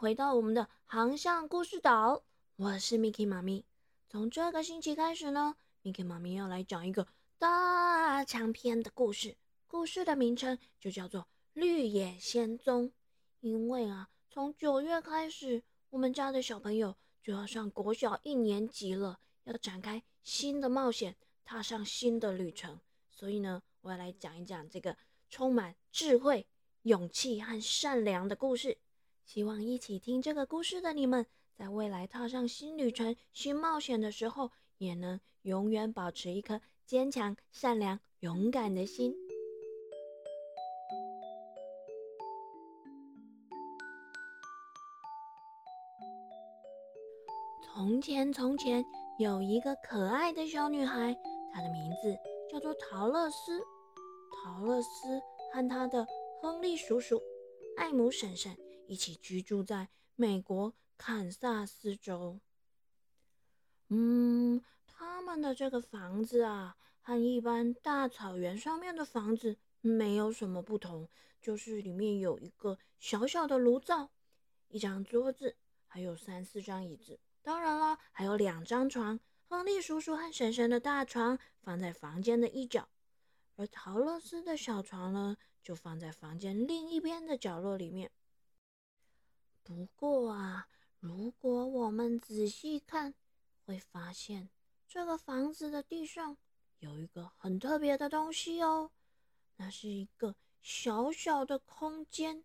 回到我们的航向故事岛。我是 Miki 妈咪。从这个星期开始呢，Miki 妈咪要来讲一个大长篇的故事。故事的名称就叫做《绿野仙踪》。因为啊，从九月开始，我们家的小朋友就要上国小一年级了，要展开新的冒险，踏上新的旅程。所以呢，我要来讲一讲这个充满智慧。勇气和善良的故事，希望一起听这个故事的你们，在未来踏上新旅程、新冒险的时候，也能永远保持一颗坚强、善良、勇敢的心。从前，从前有一个可爱的小女孩，她的名字叫做陶乐斯。陶乐斯和她的亨利叔叔、艾姆婶婶一起居住在美国堪萨斯州。嗯，他们的这个房子啊，和一般大草原上面的房子没有什么不同，就是里面有一个小小的炉灶、一张桌子，还有三四张椅子。当然了，还有两张床。亨利叔叔和婶婶的大床放在房间的一角，而陶乐斯的小床呢？就放在房间另一边的角落里面。不过啊，如果我们仔细看，会发现这个房子的地上有一个很特别的东西哦。那是一个小小的空间，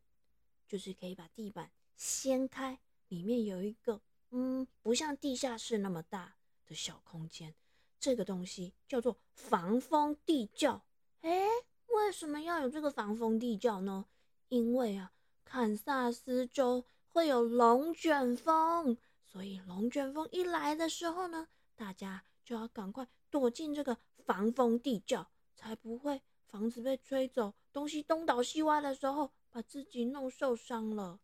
就是可以把地板掀开，里面有一个嗯，不像地下室那么大的小空间。这个东西叫做防风地窖。哎。为什么要有这个防风地窖呢？因为啊，堪萨斯州会有龙卷风，所以龙卷风一来的时候呢，大家就要赶快躲进这个防风地窖，才不会房子被吹走，东西东倒西歪的时候把自己弄受伤了。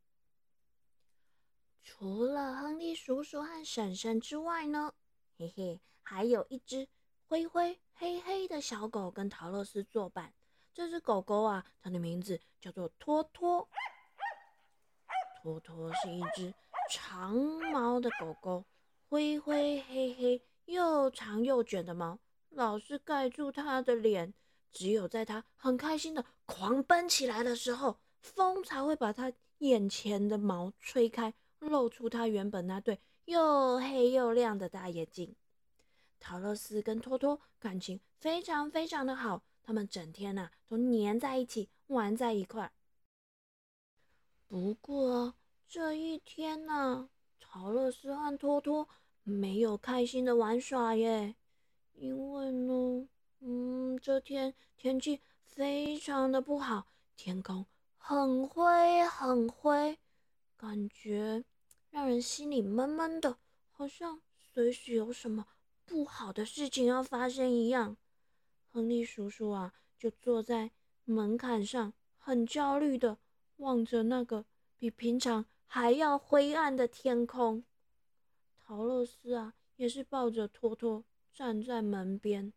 除了亨利叔叔和婶婶之外呢，嘿嘿，还有一只灰灰黑黑的小狗跟陶乐斯作伴。这只狗狗啊，它的名字叫做托托。托托是一只长毛的狗狗，灰灰黑黑，又长又卷的毛，老是盖住它的脸。只有在它很开心的狂奔起来的时候，风才会把它眼前的毛吹开，露出它原本那对又黑又亮的大眼睛。陶乐斯跟托托感情非常非常的好。他们整天呐都黏在一起，玩在一块儿。不过这一天呢，陶乐斯和托托没有开心的玩耍耶，因为呢，嗯，这天天气非常的不好，天空很灰很灰，感觉让人心里闷闷的，好像随时有什么不好的事情要发生一样。亨利叔叔啊，就坐在门槛上，很焦虑的望着那个比平常还要灰暗的天空。陶乐斯啊，也是抱着托托站在门边。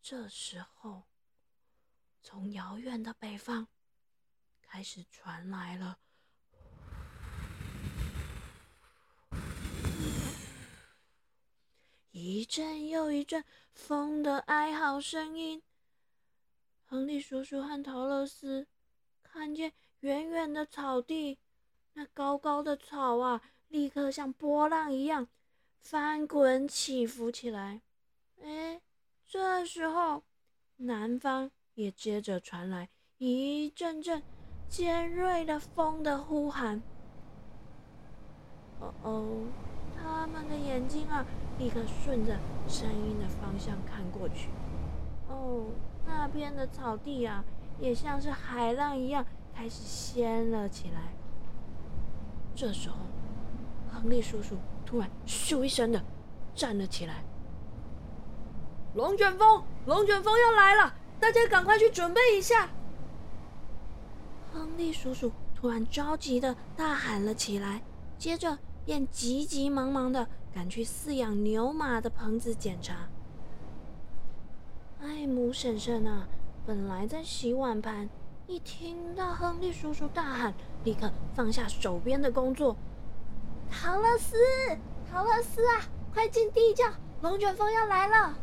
这时候，从遥远的北方开始传来了。一阵又一阵风的哀嚎声音。亨利叔叔和陶乐斯看见远远的草地，那高高的草啊，立刻像波浪一样翻滚起伏起来。哎，这时候南方也接着传来一阵阵尖锐的风的呼喊。哦哦，他们的眼睛啊！立刻顺着声音的方向看过去，哦，那边的草地啊，也像是海浪一样开始掀了起来。这时候，亨利叔叔突然咻一声的站了起来。龙卷风，龙卷风要来了，大家赶快去准备一下！亨利叔叔突然着急的大喊了起来，接着便急急忙忙的。赶去饲养牛马的棚子检查。艾姆婶婶啊，本来在洗碗盘，一听到亨利叔叔大喊，立刻放下手边的工作。陶乐斯，陶乐斯啊，快进地窖，龙卷风要来了！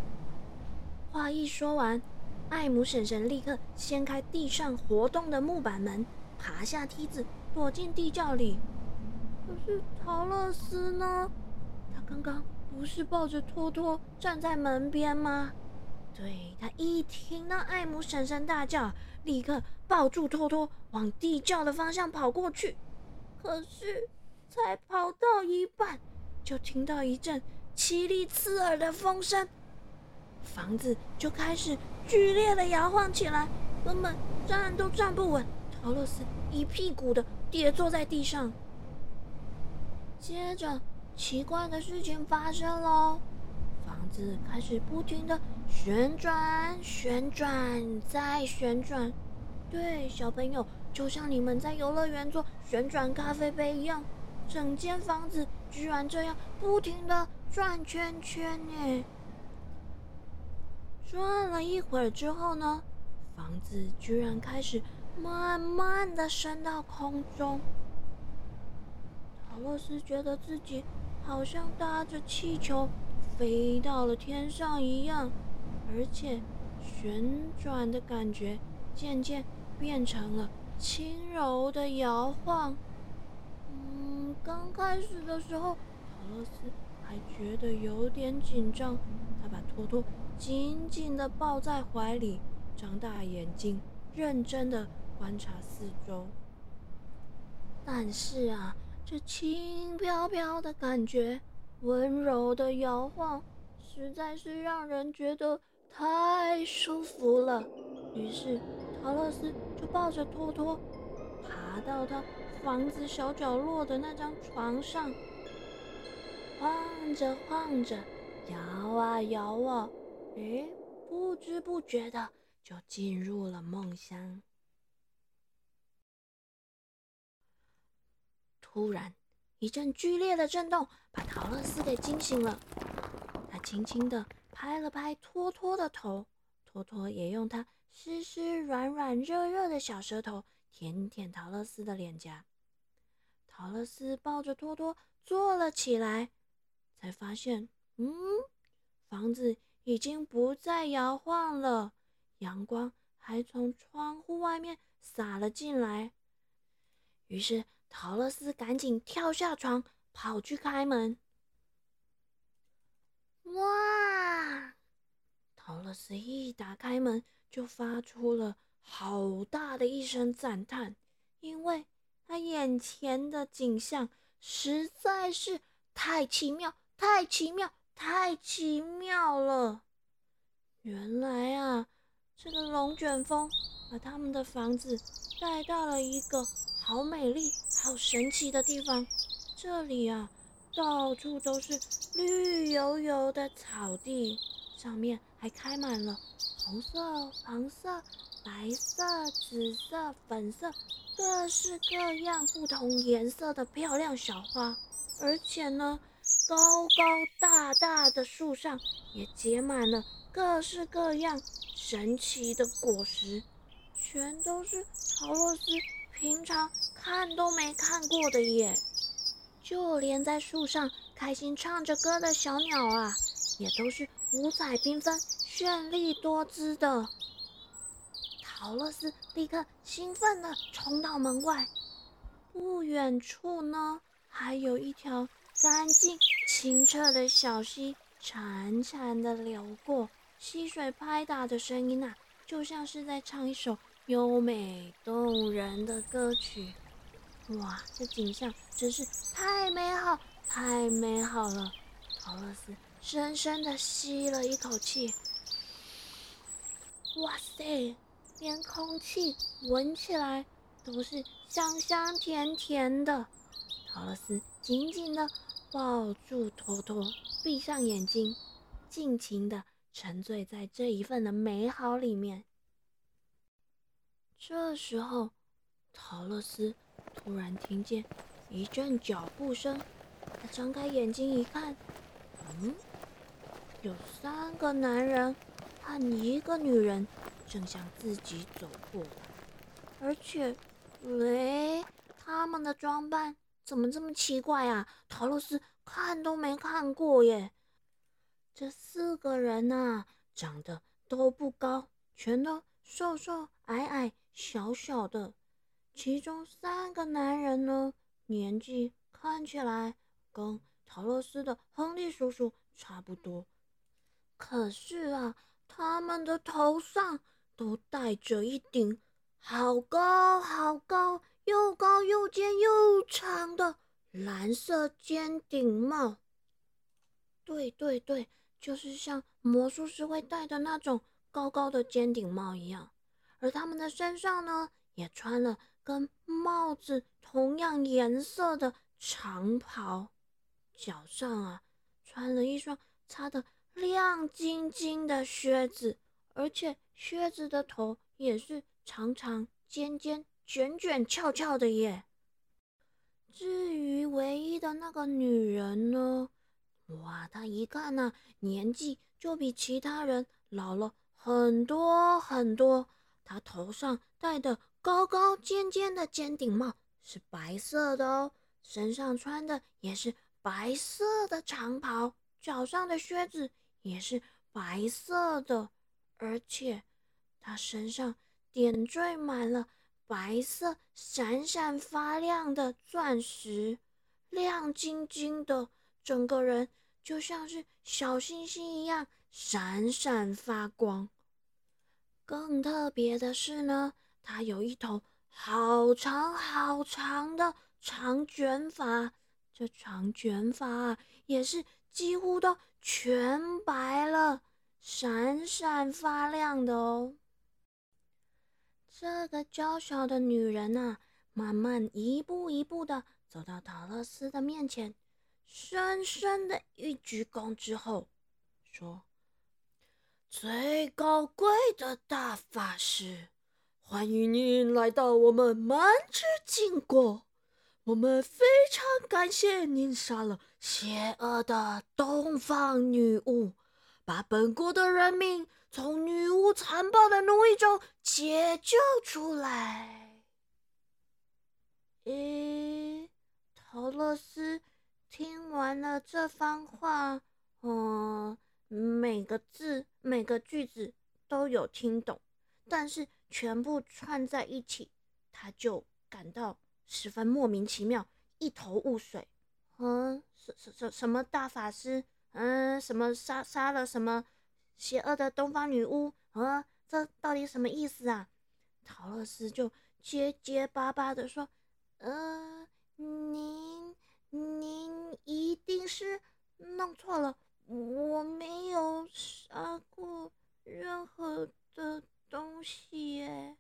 话一说完，艾姆婶婶立刻掀开地上活动的木板门，爬下梯子，躲进地窖里。可是陶乐斯呢？他刚刚不是抱着托托站在门边吗？对他一听到艾姆婶婶大叫，立刻抱住托托往地窖的方向跑过去。可是才跑到一半，就听到一阵凄厉刺耳的风声，房子就开始剧烈的摇晃起来，根本站都站不稳。陶乐斯一屁股的跌坐在地上。接着，奇怪的事情发生喽，房子开始不停的。旋转，旋转，再旋转。对，小朋友，就像你们在游乐园做旋转咖啡杯一样，整间房子居然这样不停的转圈圈呢。转了一会儿之后呢，房子居然开始慢慢的升到空中。陶洛斯觉得自己好像搭着气球飞到了天上一样。而且，旋转的感觉渐渐变成了轻柔的摇晃。嗯，刚开始的时候，陶乐斯还觉得有点紧张。他把托托紧紧地抱在怀里，张大眼睛，认真地观察四周。但是啊，这轻飘飘的感觉，温柔的摇晃，实在是让人觉得。太舒服了，于是陶乐斯就抱着托托，爬到他房子小角落的那张床上，晃着晃着，摇啊摇啊，诶，不知不觉的就进入了梦乡。突然，一阵剧烈的震动把陶乐斯给惊醒了，他轻轻的。拍了拍托托的头，托托也用它湿湿软软热热的小舌头舔舔陶乐斯的脸颊。陶乐斯抱着托托坐了起来，才发现，嗯，房子已经不再摇晃了，阳光还从窗户外面洒了进来。于是陶乐斯赶紧跳下床，跑去开门。哇！陶乐斯一打开门，就发出了好大的一声赞叹，因为他眼前的景象实在是太奇妙、太奇妙、太奇妙了。原来啊，这个龙卷风把他们的房子带到了一个好美丽、好神奇的地方。这里啊。到处都是绿油油的草地，上面还开满了红色、黄色、白色、紫色、粉色，各式各样不同颜色的漂亮小花。而且呢，高高大大的树上也结满了各式各样神奇的果实，全都是陶乐斯平常看都没看过的耶。就连在树上开心唱着歌的小鸟啊，也都是五彩缤纷、绚丽多姿的。陶乐斯立刻兴奋地冲到门外，不远处呢，还有一条干净清澈的小溪潺潺地流过，溪水拍打的声音啊，就像是在唱一首优美动人的歌曲。哇，这景象真是太美好，太美好了！陶乐斯深深的吸了一口气，哇塞，连空气闻起来都是香香甜甜的。陶乐斯紧紧的抱住托托，闭上眼睛，尽情的沉醉在这一份的美好里面。这时候，陶乐斯。突然听见一阵脚步声，他张开眼睛一看，嗯，有三个男人和一个女人正向自己走过来。而且，喂，他们的装扮怎么这么奇怪啊？陶乐斯看都没看过耶。这四个人呐，长得都不高，全都瘦瘦矮矮、小小的。其中三个男人呢，年纪看起来跟陶乐斯的亨利叔叔差不多，可是啊，他们的头上都戴着一顶。好高好高，又高又尖又长的蓝色尖顶帽。对对对，就是像魔术师会戴的那种高高的尖顶帽一样。而他们的身上呢，也穿了跟帽子同样颜色的长袍，脚上啊穿了一双擦得亮晶晶的靴子，而且靴子的头也是。长长、尖尖、卷卷、翘翘的耶。至于唯一的那个女人呢？哇，她一看呢，年纪就比其他人老了很多很多。她头上戴的高高尖尖的尖顶帽是白色的哦，身上穿的也是白色的长袍，脚上的靴子也是白色的，而且他身上。点缀满了白色、闪闪发亮的钻石，亮晶晶的，整个人就像是小星星一样闪闪发光。更特别的是呢，她有一头好长好长的长卷发，这长卷发啊，也是几乎都全白了，闪闪发亮的哦。这个娇小的女人啊，慢慢一步一步的走到陶乐斯的面前，深深的一鞠躬之后，说：“最高贵的大法师，欢迎您来到我们蛮之金国。我们非常感谢您杀了邪恶的东方女巫，把本国的人民。”从女巫残暴的奴役中解救出来。诶，陶乐斯听完了这番话，嗯，每个字、每个句子都有听懂，但是全部串在一起，他就感到十分莫名其妙，一头雾水。嗯，什什什什么大法师？嗯，什么杀杀了什么？邪恶的东方女巫，啊，这到底什么意思啊？陶乐斯就结结巴巴的说：“呃，您您一定是弄错了，我没有杀过任何的东西耶。”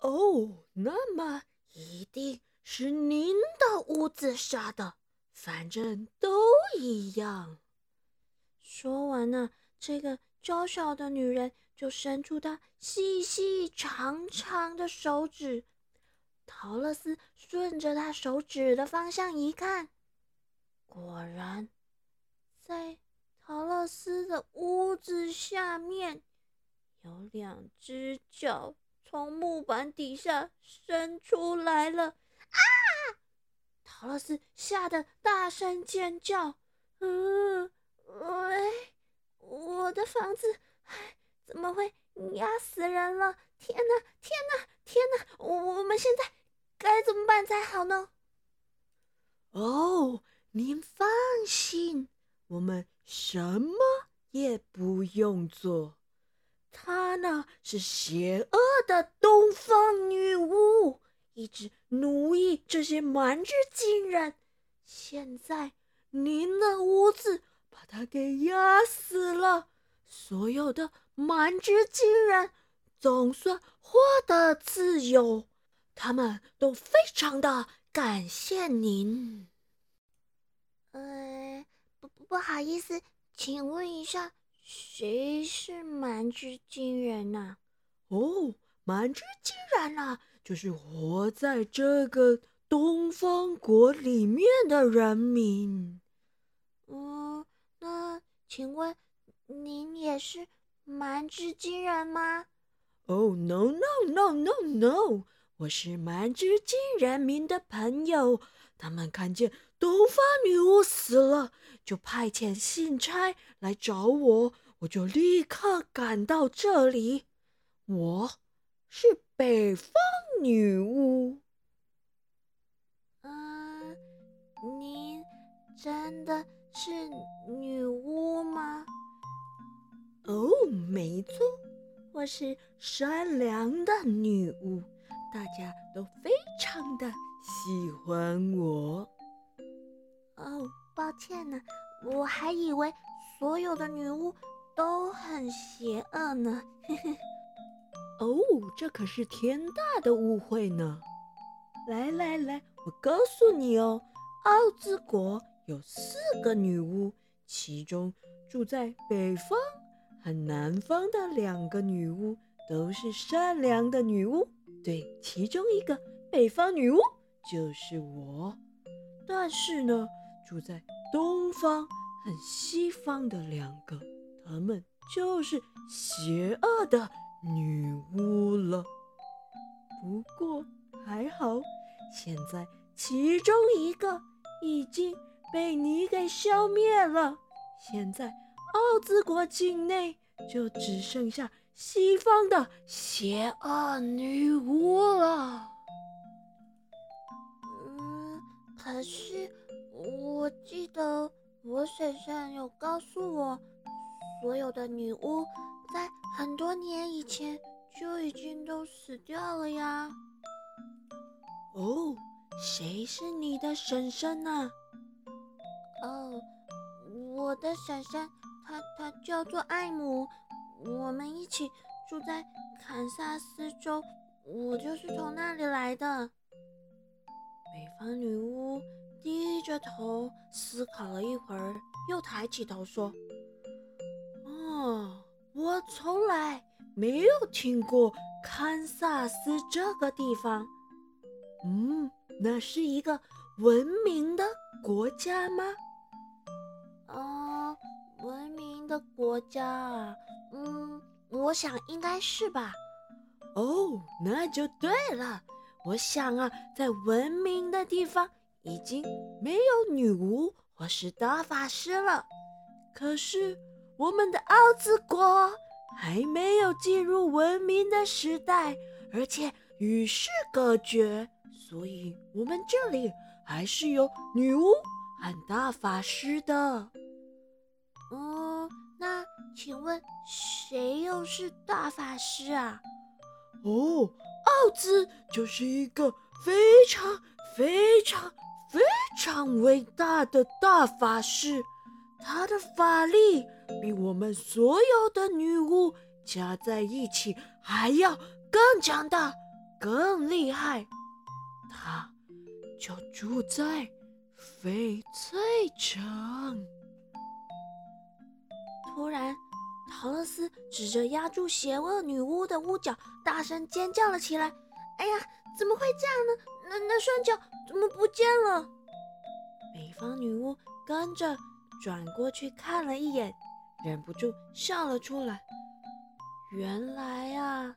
哦，那么一定是您的屋子杀的，反正都一样。说完呢，这个娇小的女人就伸出她细细长长的手指。陶乐斯顺着她手指的方向一看，果然，在陶乐斯的屋子下面，有两只脚从木板底下伸出来了！啊！陶乐斯吓得大声尖叫。嗯。喂，我的房子，哎，怎么会压死人了？天哪，天哪，天哪！我我们现在该怎么办才好呢？哦，您放心，我们什么也不用做。她呢是邪恶的东方女巫，一直奴役这些蛮之金人。现在您的屋子。把她给压死了，所有的蛮之金人总算获得自由，他们都非常的感谢您。呃，不不好意思，请问一下，谁是蛮之金人呐？哦，蛮之金人啊，就是活在这个东方国里面的人民。嗯。那请问您也是蛮之金人吗？哦，no no no no no！我是蛮之金人民的朋友，他们看见东方女巫死了，就派遣信差来找我，我就立刻赶到这里。我是北方女巫。嗯，您真的是女巫吗？哦，没错。我是善良的女巫，大家都非常的喜欢我。哦，抱歉呢，我还以为所有的女巫都很邪恶呢。嘿 嘿哦，这可是天大的误会呢！来来来，我告诉你哦，奥兹国有四个女巫，其中住在北方。和南方的两个女巫都是善良的女巫，对，其中一个北方女巫就是我。但是呢，住在东方和西方的两个，他们就是邪恶的女巫了。不过还好，现在其中一个已经被你给消灭了。现在。奥兹国境内就只剩下西方的邪恶女巫了。嗯，可是我记得我婶婶有告诉我，所有的女巫在很多年以前就已经都死掉了呀。哦，谁是你的婶婶呢？哦，我的婶婶。她她叫做艾姆，我们一起住在堪萨斯州，我就是从那里来的。北方女巫低着头思考了一会儿，又抬起头说：“哦，我从来没有听过堪萨斯这个地方。嗯，那是一个文明的国家吗？”文明的国家啊，嗯，我想应该是吧。哦，那就对了。我想啊，在文明的地方已经没有女巫或是大法师了。可是我们的奥兹国还没有进入文明的时代，而且与世隔绝，所以我们这里还是有女巫和大法师的。嗯，那请问谁又是大法师啊？哦，奥兹就是一个非常非常非常伟大的大法师，他的法力比我们所有的女巫加在一起还要更强大、更厉害。他就住在翡翠城。突然，陶乐斯指着压住邪恶女巫的屋角，大声尖叫了起来：“哎呀，怎么会这样呢？那那双脚怎么不见了？”北方女巫跟着转过去看了一眼，忍不住笑了出来。原来啊，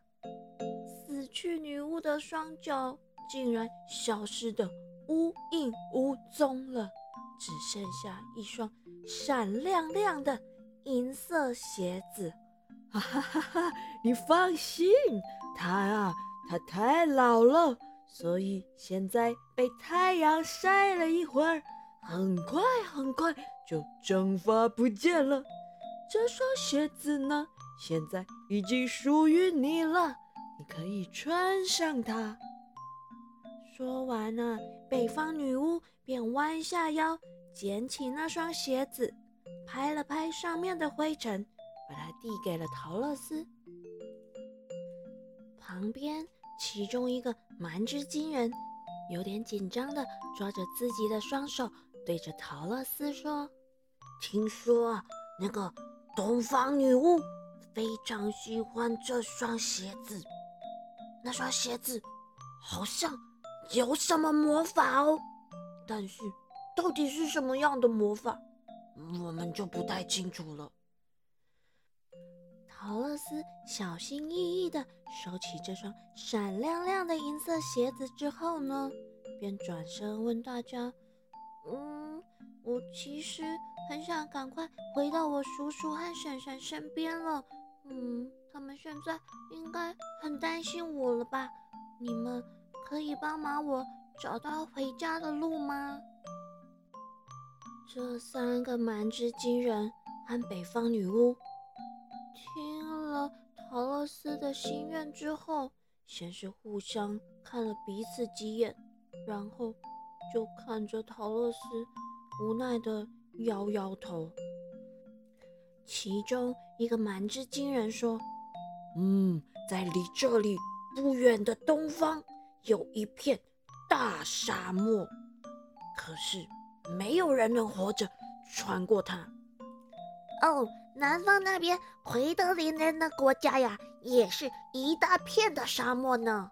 死去女巫的双脚竟然消失的无影无踪了，只剩下一双闪亮亮的。银色鞋子，哈哈哈哈！你放心，她啊，她太老了，所以现在被太阳晒了一会儿，很快很快就蒸发不见了。这双鞋子呢，现在已经属于你了，你可以穿上它。说完呢，北方女巫便弯下腰，捡起那双鞋子。拍了拍上面的灰尘，把它递给了陶乐斯。旁边其中一个蛮之金人有点紧张的抓着自己的双手，对着陶乐斯说：“听说那个东方女巫非常喜欢这双鞋子，那双鞋子好像有什么魔法哦，但是到底是什么样的魔法？”我们就不太清楚了。陶陶乐斯小心翼翼地收起这双闪亮亮的银色鞋子之后呢，便转身问大家：“嗯，我其实很想赶快回到我叔叔和婶婶身边了。嗯，他们现在应该很担心我了吧？你们可以帮忙我找到回家的路吗？”这三个蛮之金人和北方女巫。听陶乐斯的心愿之后，先是互相看了彼此几眼，然后就看着陶乐斯，无奈的摇摇头。其中一个蛮之金人说：“嗯，在离这里不远的东方，有一片大沙漠，可是没有人能活着穿过它。”哦。南方那边奎德林人的国家呀，也是一大片的沙漠呢。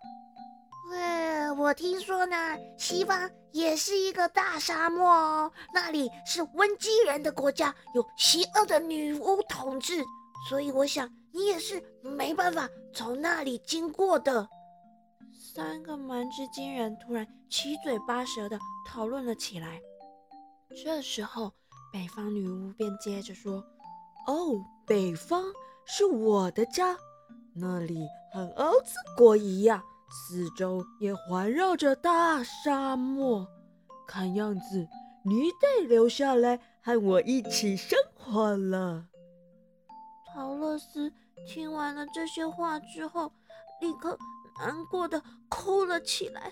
喂，我听说呢，西方也是一个大沙漠哦，那里是温基人的国家，有邪恶的女巫统治，所以我想你也是没办法从那里经过的。三个蛮之金人突然七嘴八舌的讨论了起来。这时候，北方女巫便接着说。哦，北方是我的家，那里和奥兹国一样，四周也环绕着大沙漠。看样子你得留下来和我一起生活了。陶乐斯听完了这些话之后，立刻难过的哭了起来。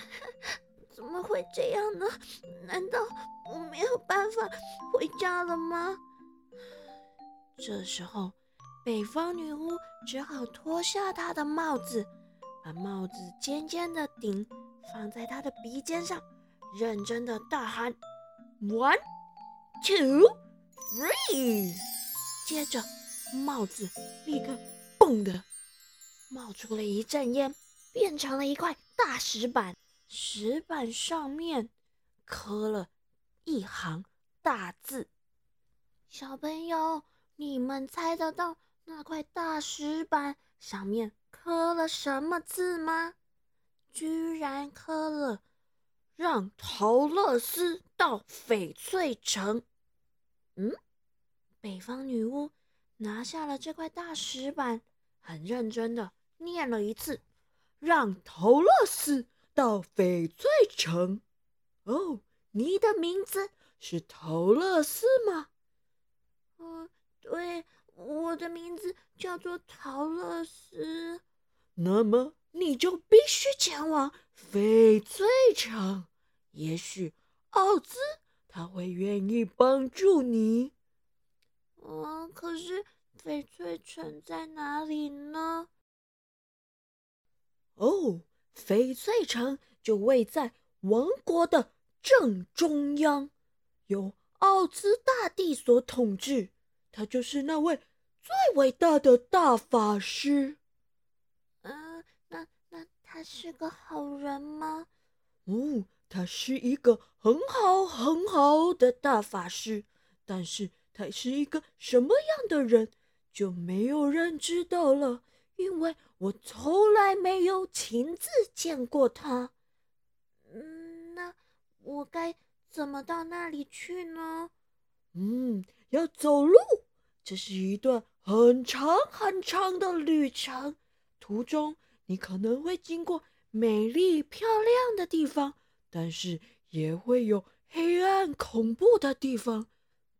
怎么会这样呢？难道我没有办法回家了吗？这时候，北方女巫只好脱下她的帽子，把帽子尖尖的顶放在她的鼻尖上，认真的大喊：“One, two, three！” 接着，帽子立刻“嘣”的冒出了一阵烟，变成了一块大石板，石板上面刻了一行大字：“小朋友。”你们猜得到那块大石板上面刻了什么字吗？居然刻了“让陶乐斯到翡翠城”。嗯，北方女巫拿下了这块大石板，很认真的念了一次：“让陶乐斯到翡翠城。”哦，你的名字是陶乐斯吗？嗯。对，我的名字叫做陶乐斯。那么你就必须前往翡翠城，也许奥兹他会愿意帮助你。嗯，可是翡翠城在哪里呢？哦，翡翠城就位在王国的正中央，由奥兹大帝所统治。他就是那位最伟大的大法师。嗯，那那他是个好人吗？哦，他是一个很好很好的大法师。但是他是一个什么样的人，就没有人知道了，因为我从来没有亲自见过他。嗯，那我该怎么到那里去呢？嗯。要走路，这是一段很长很长的旅程。途中你可能会经过美丽漂亮的地方，但是也会有黑暗恐怖的地方。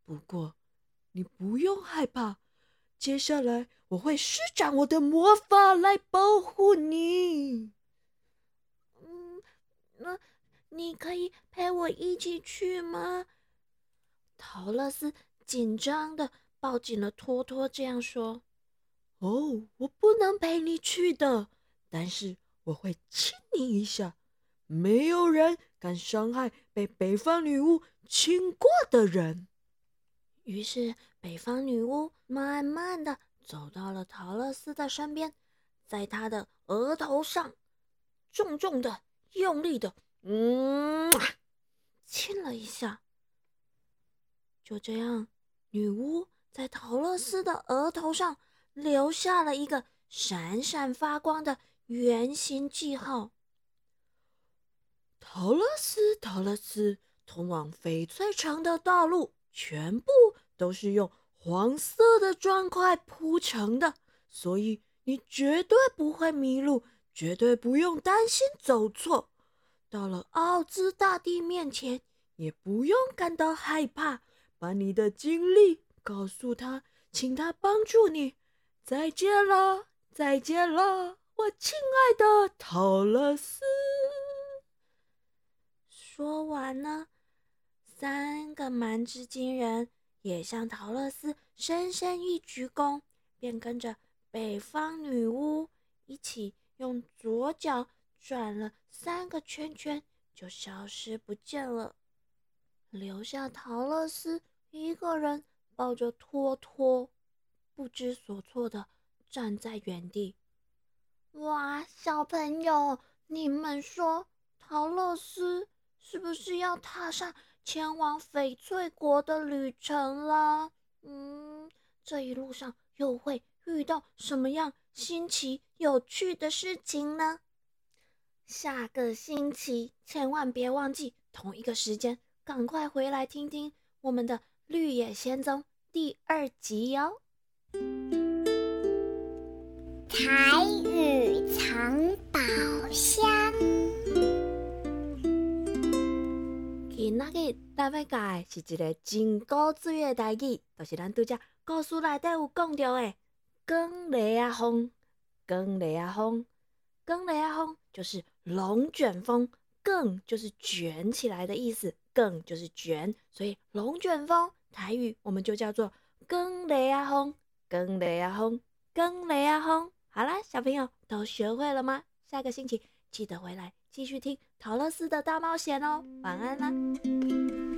不过你不用害怕，接下来我会施展我的魔法来保护你。嗯，那你可以陪我一起去吗，陶乐斯？紧张的抱紧了托托，这样说：“哦，我不能陪你去的，但是我会亲你一下。没有人敢伤害被北方女巫亲过的人。”于是，北方女巫慢慢的走到了陶乐斯的身边，在他的额头上重重的、用力的，嗯，亲了一下。就这样。女巫在陶乐斯的额头上留下了一个闪闪发光的圆形记号。陶乐斯，陶乐斯，通往翡翠城的道路全部都是用黄色的砖块铺成的，所以你绝对不会迷路，绝对不用担心走错。到了奥兹大帝面前，也不用感到害怕，把你的经历告诉他，请他帮助你。再见了，再见了，我亲爱的陶乐斯。说完呢，三个蛮之金人也向陶乐斯深深一鞠躬，便跟着北方女巫一起用左脚转了三个圈圈，就消失不见了，留下陶乐斯一个人抱着托托，不知所措的站在原地。哇，小朋友，你们说陶乐斯？是不是要踏上前往翡翠国的旅程了？嗯，这一路上又会遇到什么样新奇有趣的事情呢？下个星期千万别忘记同一个时间，赶快回来听听我们的《绿野仙踪》第二集哟！彩雨藏宝箱。今仔日咱要教的是一个真古锥的代志，就是咱拄则故事内底有讲到的“光雷啊风”，“光雷啊风”，“光雷啊风”就是龙卷风，“更”就是卷起来的意思，“更”就是卷，所以龙卷风台语我们就叫做“更雷啊轰，更雷啊轰，更雷啊轰”。好啦，小朋友都学会了吗？下个星期记得回来。继续听陶乐斯的大冒险哦，晚安啦。